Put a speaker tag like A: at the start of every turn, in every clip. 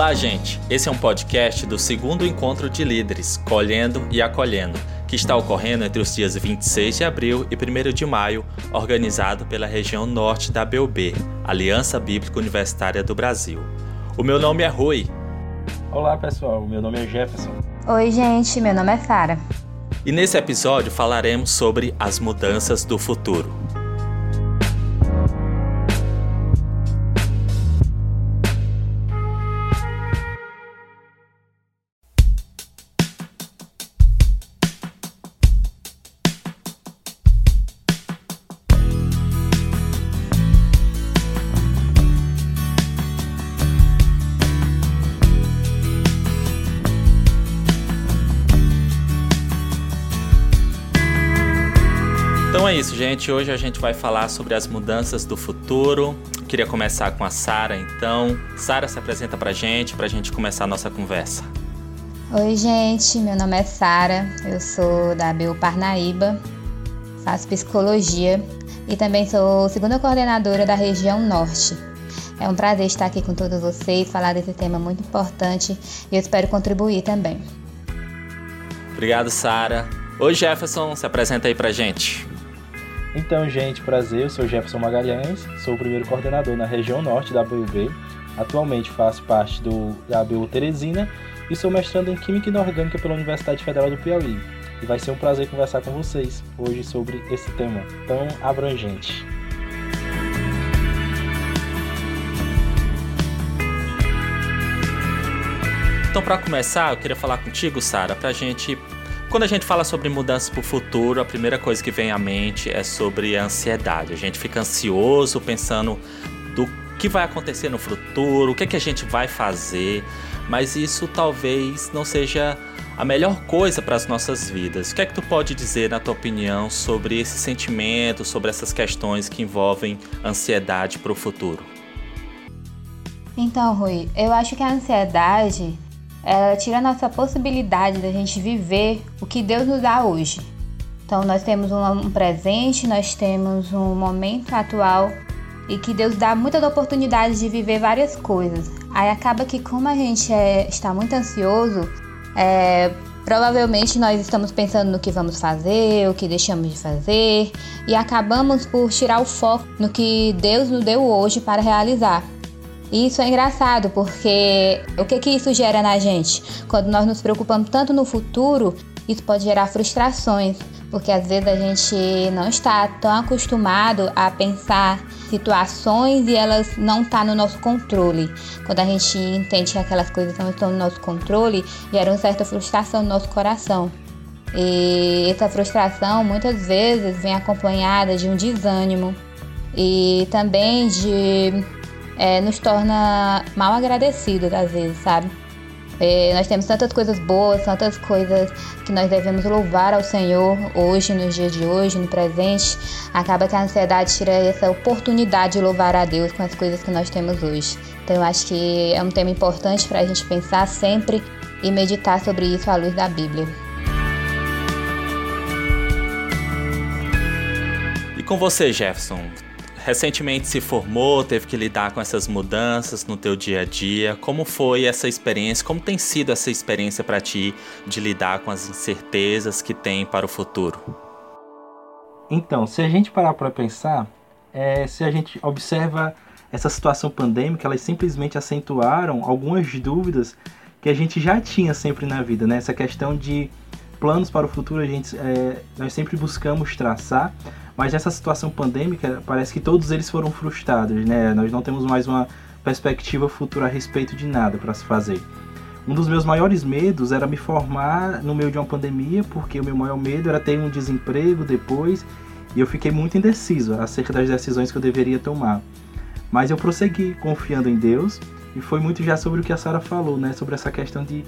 A: Olá, gente! Esse é um podcast do segundo encontro de líderes, Colhendo e Acolhendo, que está ocorrendo entre os dias 26 de abril e 1 de maio, organizado pela região norte da BUB, Aliança Bíblica Universitária do Brasil. O meu nome é Rui.
B: Olá, pessoal. Meu nome é Jefferson.
C: Oi, gente. Meu nome é Sara.
A: E nesse episódio falaremos sobre as mudanças do futuro. Gente. Hoje a gente vai falar sobre as mudanças do futuro. Queria começar com a Sara, então. Sara se apresenta pra gente, pra gente começar a nossa conversa.
C: Oi, gente. Meu nome é Sara. Eu sou da BU Parnaíba. Faço psicologia e também sou segunda coordenadora da região Norte. É um prazer estar aqui com todos vocês, falar desse tema muito importante e eu espero contribuir também.
A: Obrigado, Sara. Oi, Jefferson, se apresenta aí pra gente.
B: Então, gente, prazer, eu sou Jefferson Magalhães, sou o primeiro coordenador na região norte da BUB. Atualmente faço parte do, da Teresina e sou mestrando em Química Inorgânica pela Universidade Federal do Piauí. E vai ser um prazer conversar com vocês hoje sobre esse tema tão abrangente.
A: Então, para começar, eu queria falar contigo, Sara, para a gente quando a gente fala sobre mudanças para o futuro, a primeira coisa que vem à mente é sobre a ansiedade. A gente fica ansioso pensando do que vai acontecer no futuro, o que, é que a gente vai fazer, mas isso talvez não seja a melhor coisa para as nossas vidas. O que é que tu pode dizer, na tua opinião, sobre esse sentimento, sobre essas questões que envolvem ansiedade para o futuro?
C: Então, Rui, eu acho que a ansiedade ela tira a nossa possibilidade da gente viver o que Deus nos dá hoje. Então, nós temos um presente, nós temos um momento atual e que Deus dá muitas oportunidades de viver várias coisas. Aí acaba que, como a gente é, está muito ansioso, é, provavelmente nós estamos pensando no que vamos fazer, o que deixamos de fazer e acabamos por tirar o foco no que Deus nos deu hoje para realizar. E isso é engraçado, porque o que, que isso gera na gente? Quando nós nos preocupamos tanto no futuro, isso pode gerar frustrações, porque às vezes a gente não está tão acostumado a pensar situações e elas não estão tá no nosso controle. Quando a gente entende que aquelas coisas não estão no nosso controle, gera uma certa frustração no nosso coração. E essa frustração muitas vezes vem acompanhada de um desânimo e também de é, nos torna mal agradecidos às vezes, sabe? É, nós temos tantas coisas boas, tantas coisas que nós devemos louvar ao Senhor hoje, nos dias de hoje, no presente. Acaba que a ansiedade tira essa oportunidade de louvar a Deus com as coisas que nós temos hoje. Então eu acho que é um tema importante para a gente pensar sempre e meditar sobre isso à luz da Bíblia.
A: E com você, Jefferson? Recentemente se formou, teve que lidar com essas mudanças no teu dia a dia. Como foi essa experiência? Como tem sido essa experiência para ti de lidar com as incertezas que tem para o futuro?
B: Então, se a gente parar para pensar, é, se a gente observa essa situação pandêmica, elas simplesmente acentuaram algumas dúvidas que a gente já tinha sempre na vida, né? Essa questão de planos para o futuro, a gente, é, nós sempre buscamos traçar, mas nessa situação pandêmica, parece que todos eles foram frustrados, né? Nós não temos mais uma perspectiva futura a respeito de nada para se fazer. Um dos meus maiores medos era me formar no meio de uma pandemia, porque o meu maior medo era ter um desemprego depois, e eu fiquei muito indeciso acerca das decisões que eu deveria tomar. Mas eu prossegui confiando em Deus, e foi muito já sobre o que a Sara falou, né? Sobre essa questão de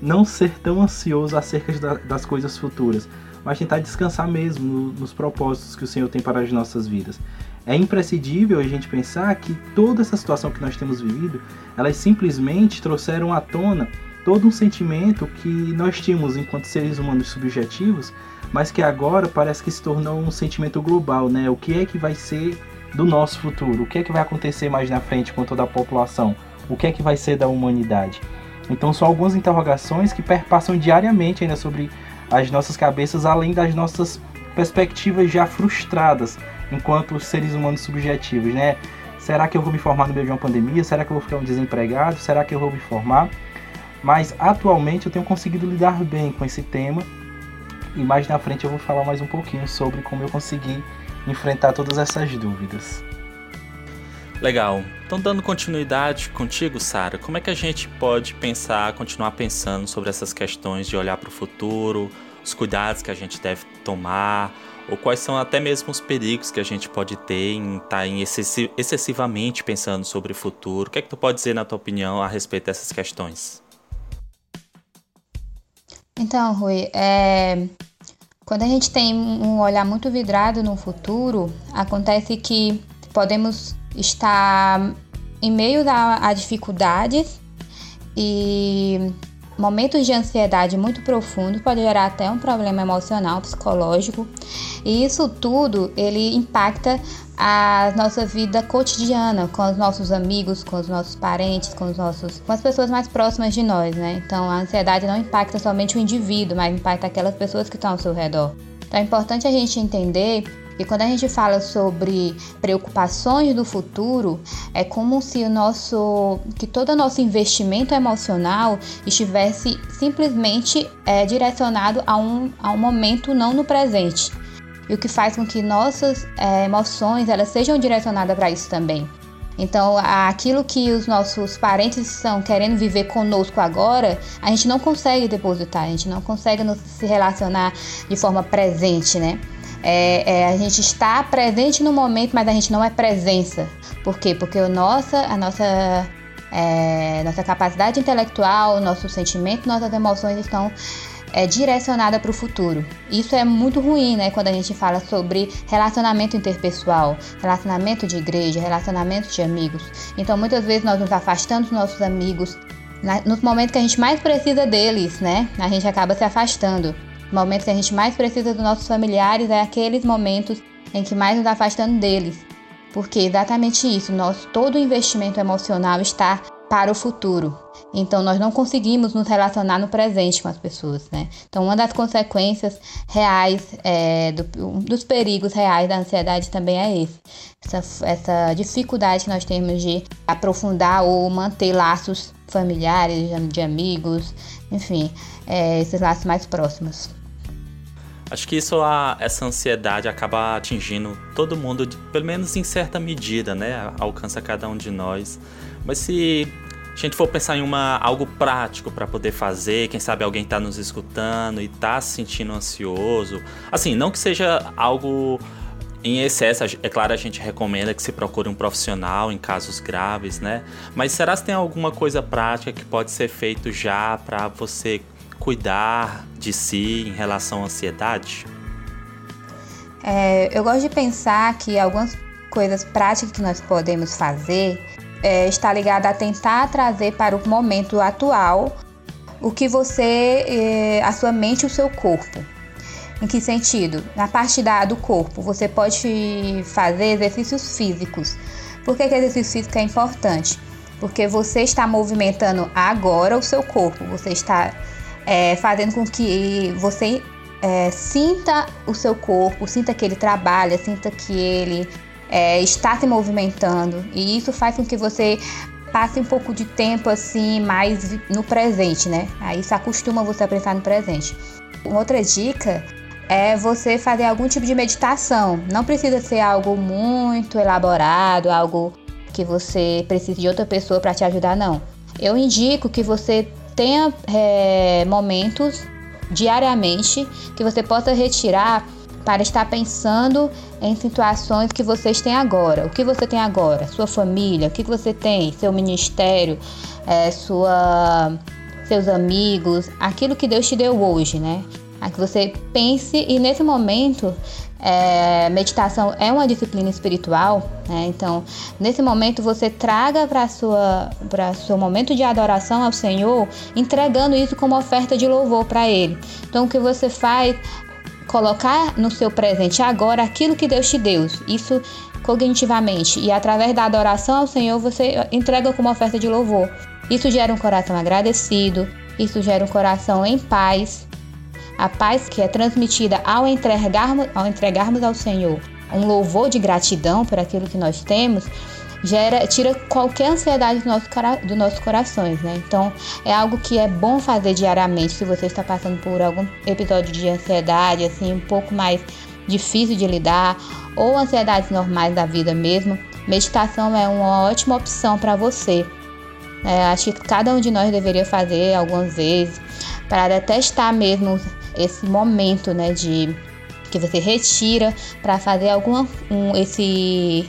B: não ser tão ansioso acerca das coisas futuras, mas tentar descansar mesmo no, nos propósitos que o Senhor tem para as nossas vidas. É imprescindível a gente pensar que toda essa situação que nós temos vivido, elas simplesmente trouxeram à tona todo um sentimento que nós tínhamos enquanto seres humanos subjetivos, mas que agora parece que se tornou um sentimento global, né? O que é que vai ser do nosso futuro? O que é que vai acontecer mais na frente com toda a população? O que é que vai ser da humanidade? Então são algumas interrogações que perpassam diariamente ainda sobre as nossas cabeças, além das nossas perspectivas já frustradas enquanto seres humanos subjetivos, né? Será que eu vou me formar no meio de uma pandemia? Será que eu vou ficar um desempregado? Será que eu vou me formar? Mas atualmente eu tenho conseguido lidar bem com esse tema e mais na frente eu vou falar mais um pouquinho sobre como eu consegui enfrentar todas essas dúvidas.
A: Legal. Então, dando continuidade contigo, Sara, como é que a gente pode pensar, continuar pensando sobre essas questões de olhar para o futuro, os cuidados que a gente deve tomar, ou quais são até mesmo os perigos que a gente pode ter em estar tá em excessivamente pensando sobre o futuro? O que é que tu pode dizer, na tua opinião, a respeito dessas questões?
C: Então, Rui, é... quando a gente tem um olhar muito vidrado no futuro, acontece que podemos estar em meio a, a dificuldades e momentos de ansiedade muito profundos pode gerar até um problema emocional, psicológico. E isso tudo, ele impacta a nossa vida cotidiana com os nossos amigos, com os nossos parentes, com os nossos com as pessoas mais próximas de nós, né? Então a ansiedade não impacta somente o indivíduo, mas impacta aquelas pessoas que estão ao seu redor. Então é importante a gente entender e quando a gente fala sobre preocupações do futuro, é como se o nosso, que todo o nosso investimento emocional estivesse simplesmente é, direcionado a um, a um momento não no presente. E o que faz com que nossas é, emoções elas sejam direcionadas para isso também. Então, aquilo que os nossos parentes estão querendo viver conosco agora, a gente não consegue depositar, a gente não consegue se relacionar de forma presente, né? É, é, a gente está presente no momento, mas a gente não é presença. Por quê? Porque o nossa, a nossa, é, nossa capacidade intelectual, nosso sentimento, nossas emoções estão é, direcionada para o futuro. Isso é muito ruim, né? Quando a gente fala sobre relacionamento interpessoal, relacionamento de igreja, relacionamento de amigos. Então, muitas vezes nós nos afastamos dos nossos amigos nos momentos que a gente mais precisa deles, né? A gente acaba se afastando. O momento que a gente mais precisa dos nossos familiares é aqueles momentos em que mais nos afastando deles. Porque exatamente isso, nosso todo o investimento emocional está para o futuro. Então nós não conseguimos nos relacionar no presente com as pessoas, né? Então uma das consequências reais é, do, um dos perigos reais da ansiedade também é esse, essa, essa dificuldade que nós temos de aprofundar ou manter laços familiares, de amigos, enfim, é, esses laços mais próximos.
A: Acho que isso, a, essa ansiedade acaba atingindo todo mundo, de, pelo menos em certa medida, né? Alcança cada um de nós. Mas se a gente for pensar em uma, algo prático para poder fazer, quem sabe alguém está nos escutando e está se sentindo ansioso, assim, não que seja algo em excesso, é claro, a gente recomenda que se procure um profissional em casos graves, né? Mas será que tem alguma coisa prática que pode ser feito já para você cuidar de si em relação à ansiedade?
C: É, eu gosto de pensar que algumas coisas práticas que nós podemos fazer é, está ligada a tentar trazer para o momento atual o que você, é, a sua mente e o seu corpo. Em que sentido? Na parte da, do corpo, você pode fazer exercícios físicos. Por que, que exercício físico é importante? Porque você está movimentando agora o seu corpo, você está é, fazendo com que você é, sinta o seu corpo, sinta que ele trabalha, sinta que ele é, está se movimentando. E isso faz com que você passe um pouco de tempo assim mais no presente, né? Aí isso acostuma você a pensar no presente. Uma outra dica é você fazer algum tipo de meditação. Não precisa ser algo muito elaborado, algo que você precise de outra pessoa para te ajudar, não. Eu indico que você tenha é, momentos diariamente que você possa retirar para estar pensando em situações que vocês têm agora. O que você tem agora? Sua família, o que você tem? Seu ministério, é, sua, seus amigos, aquilo que Deus te deu hoje, né? A que você pense e nesse momento é, meditação é uma disciplina espiritual, né? então nesse momento você traga para sua para seu momento de adoração ao Senhor, entregando isso como oferta de louvor para Ele. Então o que você faz colocar no seu presente agora aquilo que Deus te deu. Isso cognitivamente e através da adoração ao Senhor você entrega como oferta de louvor. Isso gera um coração agradecido, isso gera um coração em paz. A paz que é transmitida ao entregarmos, ao entregarmos ao Senhor um louvor de gratidão por aquilo que nós temos, gera, tira qualquer ansiedade do nosso, do nossos corações, né? Então é algo que é bom fazer diariamente se você está passando por algum episódio de ansiedade, assim, um pouco mais difícil de lidar, ou ansiedades normais da vida mesmo. Meditação é uma ótima opção para você. É, acho que cada um de nós deveria fazer algumas vezes para testar mesmo esse momento, né, de que você retira para fazer algum um, esse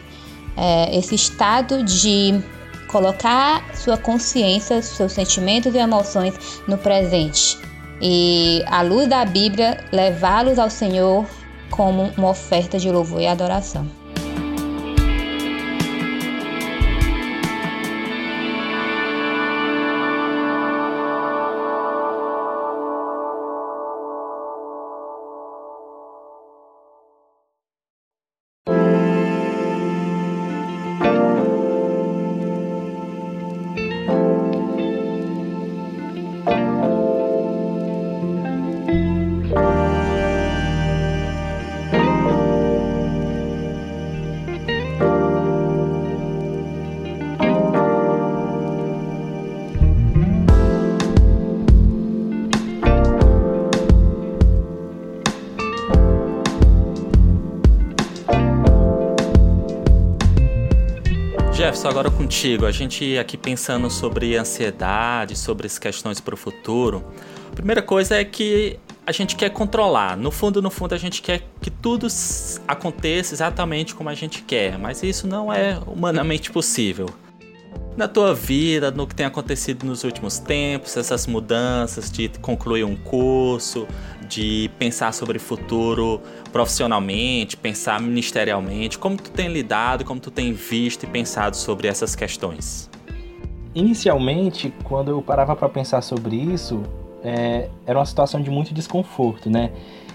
C: é, esse estado de colocar sua consciência, seus sentimentos e emoções no presente. E à luz da Bíblia, levá-los ao Senhor como uma oferta de louvor e adoração.
A: Jefferson, agora contigo. A gente aqui pensando sobre ansiedade, sobre as questões para o futuro. A primeira coisa é que a gente quer controlar. No fundo, no fundo, a gente quer que tudo aconteça exatamente como a gente quer, mas isso não é humanamente possível na tua vida, no que tem acontecido nos últimos tempos, essas mudanças de concluir um curso, de pensar sobre futuro profissionalmente, pensar ministerialmente, como tu tem lidado, como tu tem visto e pensado sobre essas questões?
B: Inicialmente, quando eu parava para pensar sobre isso, é, era uma situação de muito desconforto, né?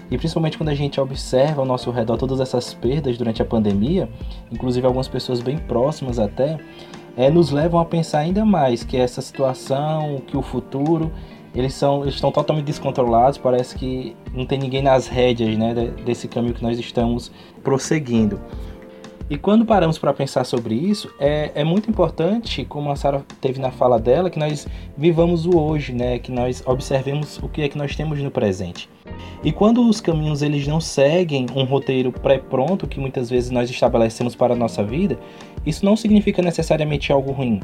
B: E principalmente quando a gente observa ao nosso redor todas essas perdas durante a pandemia, inclusive algumas pessoas bem próximas até, é, nos levam a pensar ainda mais que essa situação, que o futuro, eles, são, eles estão totalmente descontrolados, parece que não tem ninguém nas rédeas né, desse caminho que nós estamos prosseguindo. E quando paramos para pensar sobre isso, é, é muito importante, como a Sara teve na fala dela, que nós vivamos o hoje, né? que nós observemos o que é que nós temos no presente. E quando os caminhos eles não seguem um roteiro pré-pronto que muitas vezes nós estabelecemos para a nossa vida, isso não significa necessariamente algo ruim,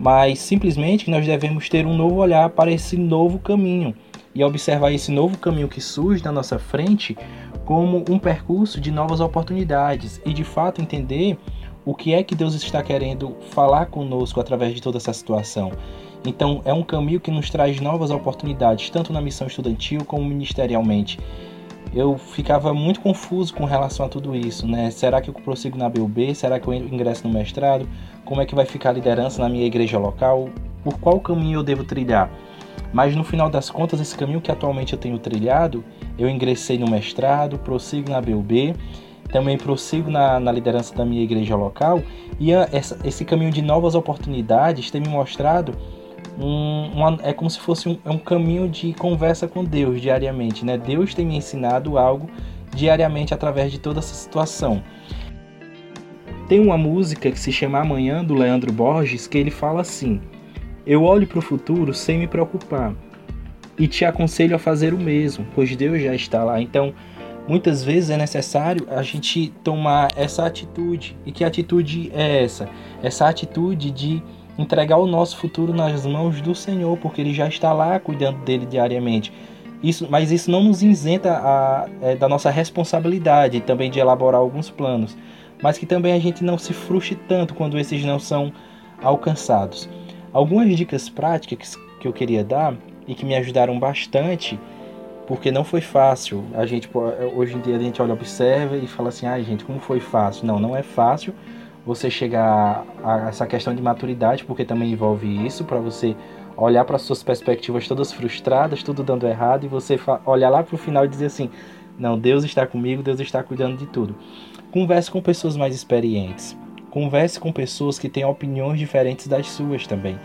B: mas simplesmente nós devemos ter um novo olhar para esse novo caminho e observar esse novo caminho que surge na nossa frente como um percurso de novas oportunidades e de fato entender o que é que Deus está querendo falar conosco através de toda essa situação. Então, é um caminho que nos traz novas oportunidades, tanto na missão estudantil como ministerialmente. Eu ficava muito confuso com relação a tudo isso, né? Será que eu prossigo na BUB? Será que eu ingresso no mestrado? Como é que vai ficar a liderança na minha igreja local? Por qual caminho eu devo trilhar? Mas no final das contas, esse caminho que atualmente eu tenho trilhado, eu ingressei no mestrado, prossigo na BUB, também prossigo na, na liderança da minha igreja local, e a, essa, esse caminho de novas oportunidades tem me mostrado um, uma, é como se fosse um, é um caminho de conversa com Deus diariamente, né? Deus tem me ensinado algo diariamente através de toda essa situação. Tem uma música que se chama Amanhã do Leandro Borges que ele fala assim: Eu olho para o futuro sem me preocupar e te aconselho a fazer o mesmo, pois Deus já está lá. Então, muitas vezes é necessário a gente tomar essa atitude. E que atitude é essa? Essa atitude de entregar o nosso futuro nas mãos do Senhor, porque Ele já está lá cuidando dele diariamente. Isso, mas isso não nos isenta a, é, da nossa responsabilidade também de elaborar alguns planos, mas que também a gente não se frustre tanto quando esses não são alcançados. Algumas dicas práticas que eu queria dar e que me ajudaram bastante, porque não foi fácil. A gente hoje em dia a gente olha, observa e fala assim: "Ai, gente, como foi fácil?". Não, não é fácil você chegar a essa questão de maturidade, porque também envolve isso, para você olhar para suas perspectivas todas frustradas, tudo dando errado, e você olhar lá para o final e dizer assim: não, Deus está comigo, Deus está cuidando de tudo. Converse com pessoas mais experientes. Converse com pessoas que têm opiniões diferentes das suas também.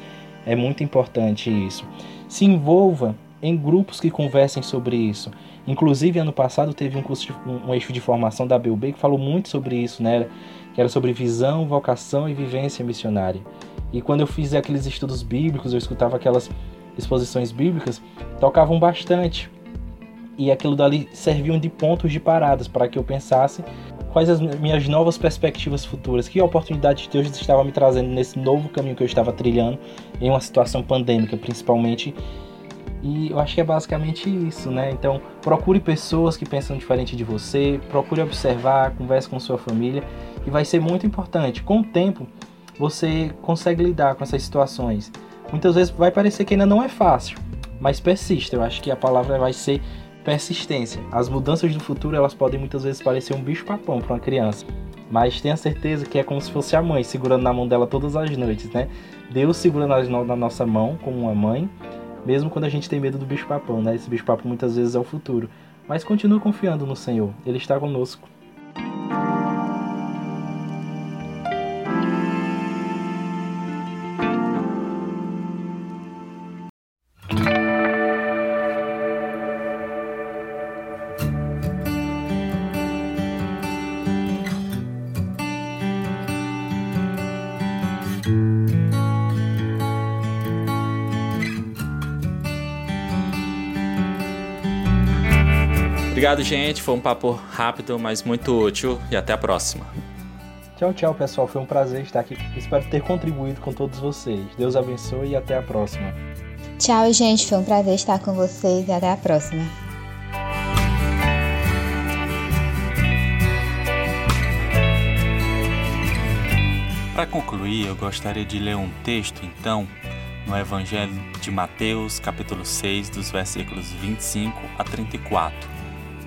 B: É muito importante isso. Se envolva em grupos que conversem sobre isso. Inclusive, ano passado teve um curso, de, um, eixo de formação da BUB que falou muito sobre isso, né? Que era sobre visão, vocação e vivência missionária. E quando eu fiz aqueles estudos bíblicos, eu escutava aquelas exposições bíblicas, tocavam bastante. E aquilo dali serviam de pontos de paradas para que eu pensasse quais as minhas novas perspectivas futuras, que oportunidade Deus estava me trazendo nesse novo caminho que eu estava trilhando em uma situação pandêmica, principalmente. E eu acho que é basicamente isso, né? Então, procure pessoas que pensam diferente de você, procure observar, converse com sua família, e vai ser muito importante. Com o tempo, você consegue lidar com essas situações. Muitas vezes vai parecer que ainda não é fácil, mas persista. Eu acho que a palavra vai ser persistência. As mudanças do futuro elas podem muitas vezes parecer um bicho-papão para uma criança, mas tenha certeza que é como se fosse a mãe segurando na mão dela todas as noites, né? Deus segura na, na nossa mão como uma mãe, mesmo quando a gente tem medo do bicho-papão, né? Esse bicho-papão muitas vezes é o futuro. Mas continue confiando no Senhor, Ele está conosco.
A: Obrigado, gente. Foi um papo rápido, mas muito útil. E até a próxima.
B: Tchau, tchau, pessoal. Foi um prazer estar aqui. Espero ter contribuído com todos vocês. Deus abençoe e até a próxima.
C: Tchau, gente. Foi um prazer estar com vocês e até a próxima.
A: Para concluir, eu gostaria de ler um texto, então, no Evangelho de Mateus, capítulo 6, dos versículos 25 a 34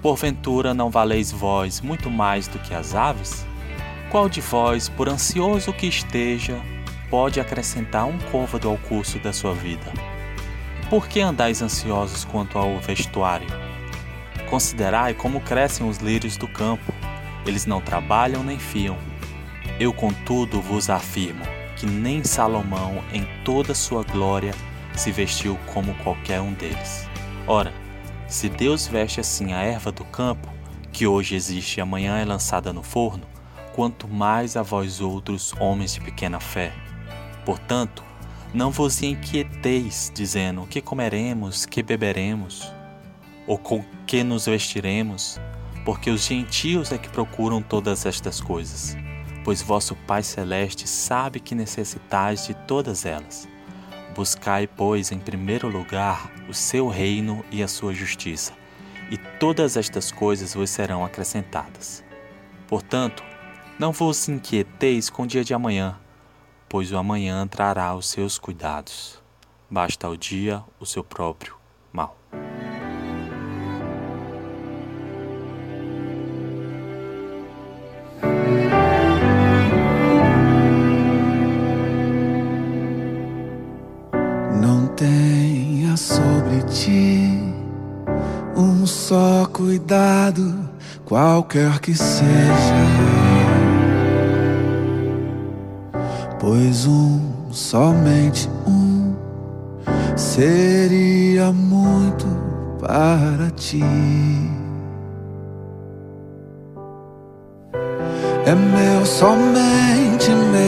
A: Porventura não valeis vós muito mais do que as aves? Qual de vós, por ansioso que esteja, pode acrescentar um côvado ao curso da sua vida? Por que andais ansiosos quanto ao vestuário? Considerai como crescem os lírios do campo. Eles não trabalham nem fiam. Eu, contudo, vos afirmo que nem Salomão, em toda sua glória, se vestiu como qualquer um deles. Ora, se Deus veste assim a erva do campo, que hoje existe e amanhã é lançada no forno, quanto mais a vós outros, homens de pequena fé. Portanto, não vos inquieteis, dizendo: que comeremos, que beberemos, ou com que nos vestiremos, porque os gentios é que procuram todas estas coisas, pois vosso Pai Celeste sabe que necessitais de todas elas. Buscai, pois, em primeiro lugar o seu reino e a sua justiça, e todas estas coisas vos serão acrescentadas. Portanto, não vos inquieteis com o dia de amanhã, pois o amanhã trará os seus cuidados. Basta ao dia o seu próprio
D: qualquer que seja. Pois um, somente um, seria muito para ti. É meu, somente meu,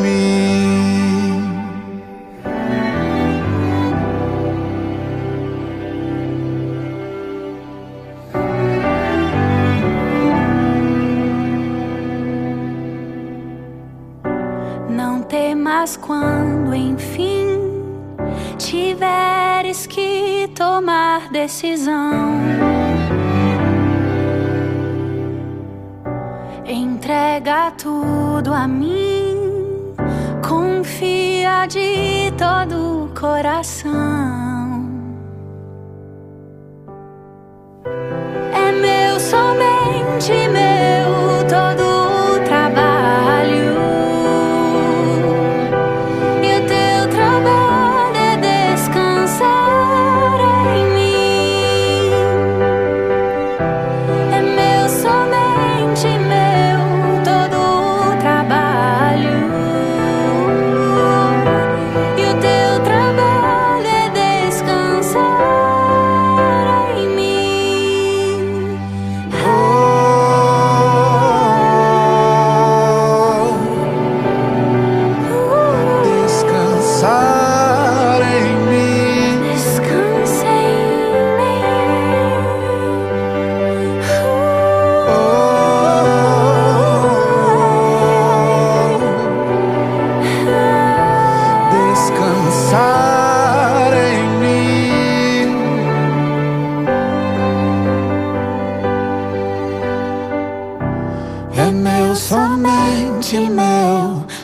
E: Mas quando enfim tiveres que tomar decisão, entrega tudo a mim, confia de todo o coração. É meu, somente meu,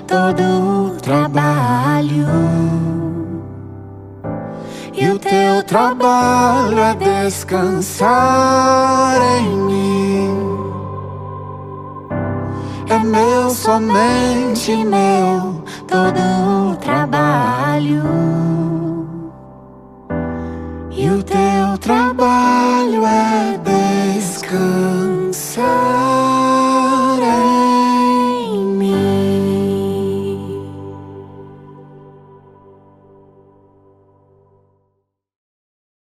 E: todo o trabalho. E o teu trabalho é descansar em mim. É meu, somente meu, todo o trabalho. E o teu trabalho é descansar.